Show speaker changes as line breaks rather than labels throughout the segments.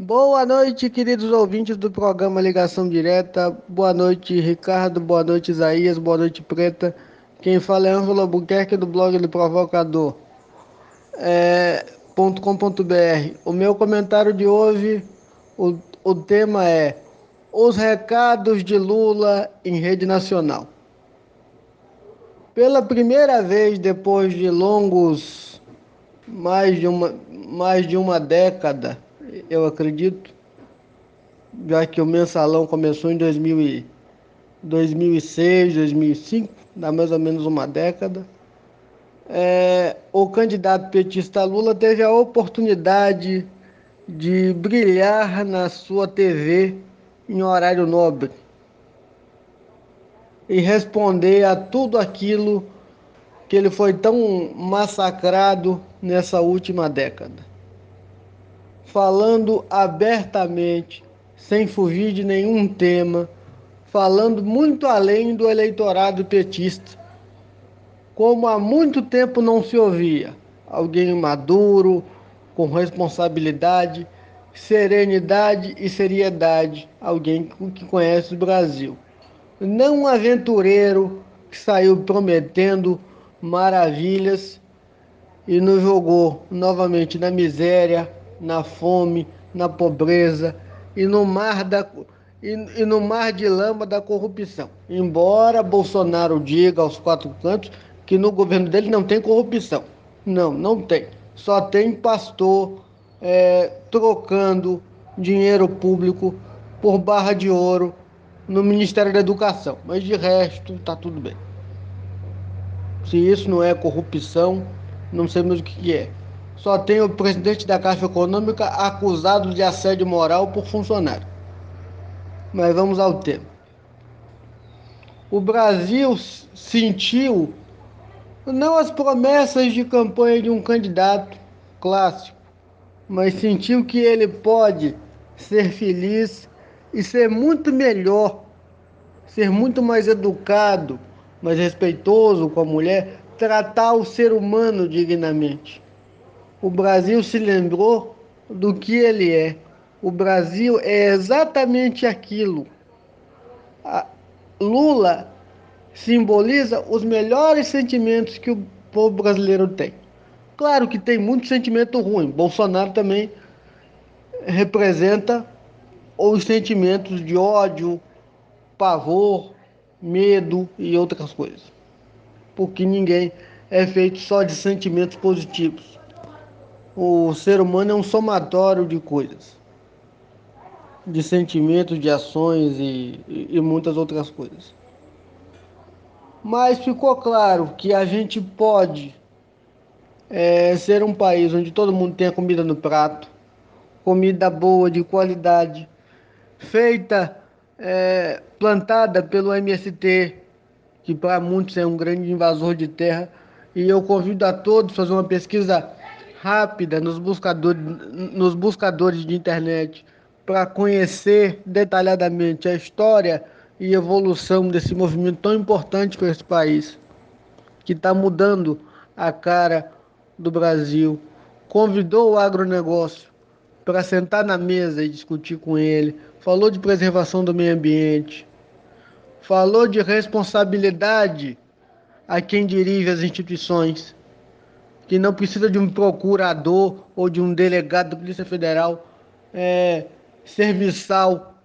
Boa noite, queridos ouvintes do programa Ligação Direta. Boa noite, Ricardo. Boa noite, Isaías. Boa noite, Preta. Quem fala é Ângelo Albuquerque do blog do Provocador. É. O meu comentário de hoje, o, o tema é Os recados de Lula em rede nacional. Pela primeira vez depois de longos mais de uma, mais de uma década, eu acredito, já que o mensalão começou em 2000 e 2006, 2005, dá mais ou menos uma década. É, o candidato petista Lula teve a oportunidade de brilhar na sua TV em horário nobre e responder a tudo aquilo que ele foi tão massacrado nessa última década falando abertamente, sem fugir de nenhum tema, falando muito além do eleitorado petista, como há muito tempo não se ouvia. Alguém maduro, com responsabilidade, serenidade e seriedade, alguém que conhece o Brasil. Não um aventureiro que saiu prometendo maravilhas e nos jogou novamente na miséria, na fome, na pobreza e no mar da e, e no mar de lama da corrupção. Embora Bolsonaro diga aos quatro cantos que no governo dele não tem corrupção. Não, não tem. Só tem pastor é, trocando dinheiro público por barra de ouro no Ministério da Educação. Mas de resto, está tudo bem. Se isso não é corrupção, não sei mais o que é só tem o presidente da Caixa Econômica acusado de assédio moral por funcionário. Mas vamos ao tema. O Brasil sentiu não as promessas de campanha de um candidato clássico, mas sentiu que ele pode ser feliz e ser muito melhor, ser muito mais educado, mais respeitoso com a mulher, tratar o ser humano dignamente o Brasil se lembrou do que ele é. O Brasil é exatamente aquilo. A Lula simboliza os melhores sentimentos que o povo brasileiro tem. Claro que tem muito sentimento ruim. Bolsonaro também representa os sentimentos de ódio, pavor, medo e outras coisas. Porque ninguém é feito só de sentimentos positivos o ser humano é um somatório de coisas, de sentimentos, de ações e, e, muitas outras coisas. Mas ficou claro que a gente pode é, ser um país onde todo mundo tenha comida no prato, comida boa, de qualidade, feita, é, plantada pelo MST, que para muitos é um grande invasor de terra. E eu convido a todos a fazer uma pesquisa rápida nos buscadores, nos buscadores de internet para conhecer detalhadamente a história e evolução desse movimento tão importante para esse país, que está mudando a cara do Brasil. Convidou o agronegócio para sentar na mesa e discutir com ele, falou de preservação do meio ambiente, falou de responsabilidade a quem dirige as instituições que não precisa de um procurador ou de um delegado da Polícia Federal é, serviçal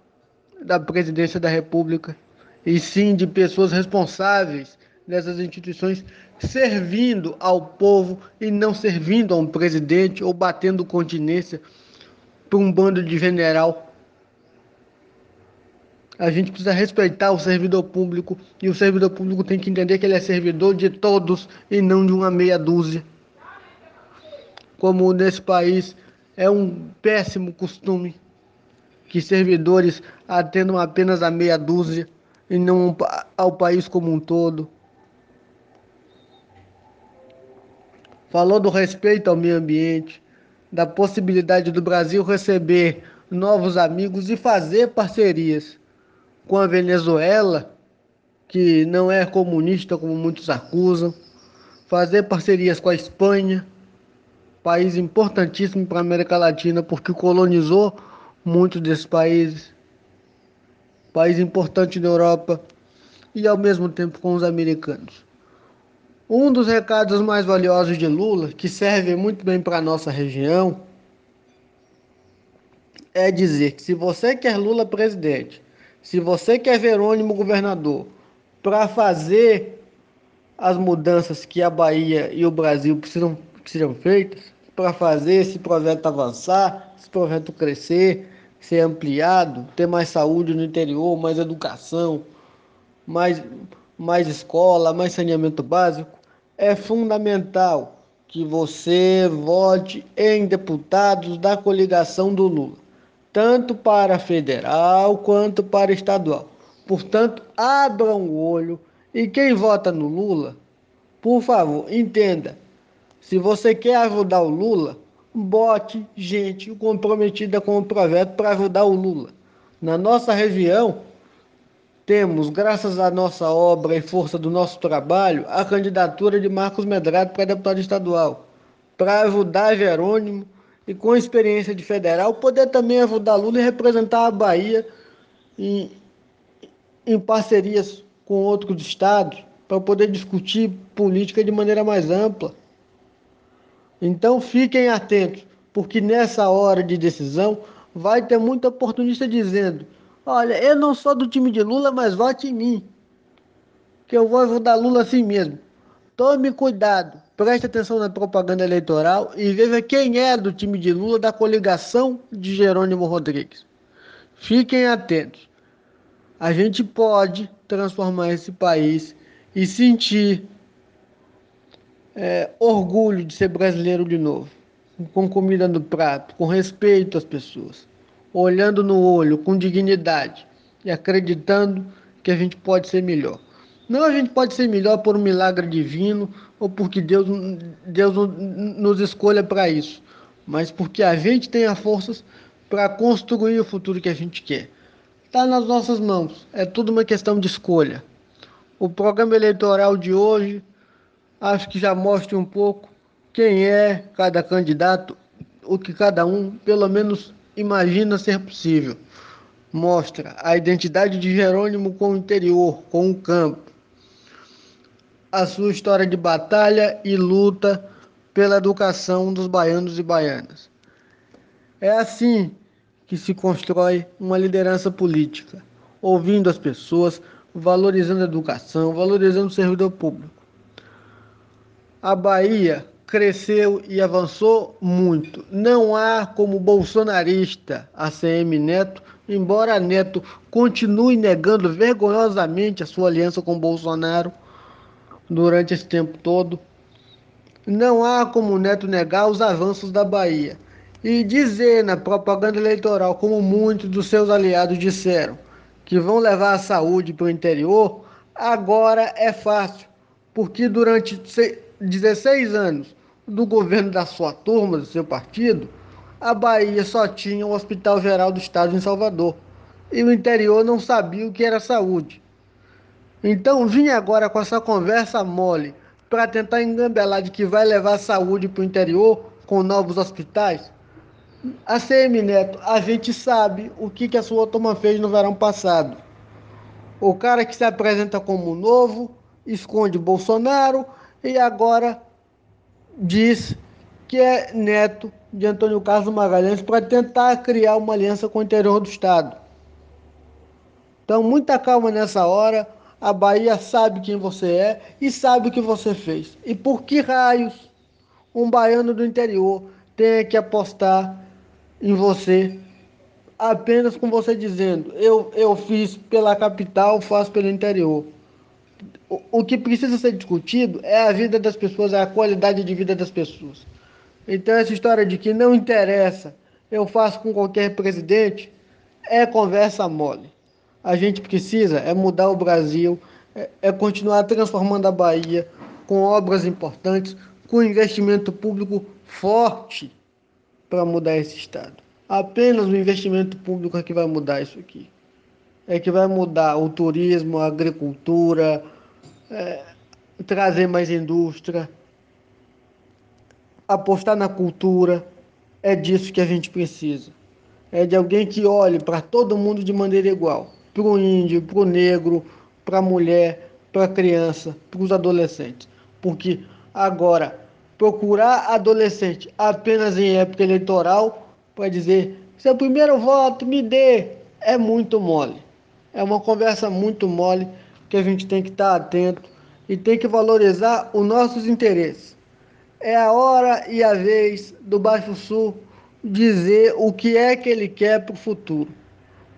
da Presidência da República, e sim de pessoas responsáveis dessas instituições servindo ao povo e não servindo a um presidente ou batendo continência para um bando de general. A gente precisa respeitar o servidor público e o servidor público tem que entender que ele é servidor de todos e não de uma meia dúzia como nesse país é um péssimo costume que servidores atendam apenas a meia dúzia e não ao país como um todo. Falou do respeito ao meio ambiente, da possibilidade do Brasil receber novos amigos e fazer parcerias com a Venezuela, que não é comunista como muitos acusam, fazer parcerias com a Espanha país importantíssimo para a América Latina, porque colonizou muitos desses países, país importante na Europa e ao mesmo tempo com os americanos. Um dos recados mais valiosos de Lula, que serve muito bem para a nossa região, é dizer que se você quer Lula presidente, se você quer Verônimo governador, para fazer as mudanças que a Bahia e o Brasil precisam que sejam feitas, para fazer esse projeto avançar, esse projeto crescer, ser ampliado, ter mais saúde no interior, mais educação, mais, mais escola, mais saneamento básico, é fundamental que você vote em deputados da coligação do Lula tanto para federal quanto para estadual. Portanto, abram o olho e quem vota no Lula, por favor, entenda. Se você quer ajudar o Lula, bote gente comprometida com o projeto para ajudar o Lula. Na nossa região, temos, graças à nossa obra e força do nosso trabalho, a candidatura de Marcos Medrado para deputado estadual, para ajudar Jerônimo e com experiência de federal, poder também ajudar Lula e representar a Bahia em, em parcerias com outros estados, para poder discutir política de maneira mais ampla. Então fiquem atentos, porque nessa hora de decisão vai ter muita oportunista dizendo: Olha, eu não sou do time de Lula, mas vote em mim, que eu vou ajudar Lula assim mesmo. Tome cuidado, preste atenção na propaganda eleitoral e veja quem é do time de Lula da coligação de Jerônimo Rodrigues. Fiquem atentos. A gente pode transformar esse país e sentir é, orgulho de ser brasileiro de novo, com comida no prato, com respeito às pessoas, olhando no olho, com dignidade e acreditando que a gente pode ser melhor. Não a gente pode ser melhor por um milagre divino ou porque Deus, Deus nos escolha para isso, mas porque a gente tem as forças para construir o futuro que a gente quer. Está nas nossas mãos, é tudo uma questão de escolha. O programa eleitoral de hoje acho que já mostra um pouco quem é cada candidato, o que cada um, pelo menos, imagina ser possível. Mostra a identidade de Jerônimo com o interior, com o campo a sua história de batalha e luta pela educação dos baianos e baianas. É assim que se constrói uma liderança política, ouvindo as pessoas, valorizando a educação, valorizando o servidor público. A Bahia cresceu e avançou muito. Não há como bolsonarista a CM Neto, embora Neto continue negando vergonhosamente a sua aliança com Bolsonaro durante esse tempo todo. Não há como Neto negar os avanços da Bahia e dizer na propaganda eleitoral, como muitos dos seus aliados disseram, que vão levar a saúde para o interior, agora é fácil, porque durante 16 anos do governo da sua turma, do seu partido, a Bahia só tinha o Hospital Geral do Estado em Salvador e o interior não sabia o que era saúde. Então vim agora com essa conversa mole para tentar engambelar de que vai levar saúde para o interior com novos hospitais. A CM Neto, a gente sabe o que, que a sua turma fez no verão passado. O cara que se apresenta como novo, esconde Bolsonaro e agora diz que é neto de Antônio Carlos Magalhães para tentar criar uma aliança com o interior do Estado. Então, muita calma nessa hora. A Bahia sabe quem você é e sabe o que você fez. E por que raios um baiano do interior tem que apostar em você apenas com você dizendo eu, eu fiz pela capital, faço pelo interior. O, que precisa ser discutido é a vida das pessoas, é a qualidade de vida das pessoas. Então essa história de que não interessa, eu faço com qualquer presidente, é conversa mole a gente precisa é mudar o Brasil, é, é continuar transformando a Bahia com obras importantes, com investimento público forte para mudar esse estado. Apenas o investimento público é que vai mudar isso aqui. É que vai mudar o turismo, a agricultura, é, trazer mais indústria, apostar na cultura. É disso que a gente precisa. é de alguém que olhe para todo mundo de maneira igual, para o índio, para o negro, para a mulher, para a criança, para os adolescentes. Porque agora, procurar adolescente apenas em época eleitoral para dizer seu primeiro voto me dê é muito mole. É uma conversa muito mole que a gente tem que estar atento e tem que valorizar os nossos interesses. É a hora e a vez do Baixo Sul dizer o que é que ele quer para o futuro,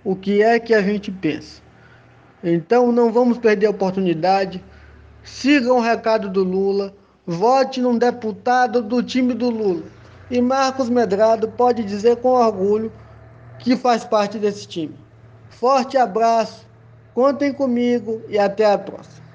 o que é que a gente pensa. Então não vamos perder a oportunidade. Sigam o recado do Lula, vote num deputado do time do Lula. E Marcos Medrado pode dizer com orgulho que faz parte desse time. Forte abraço, contem comigo e até a próxima.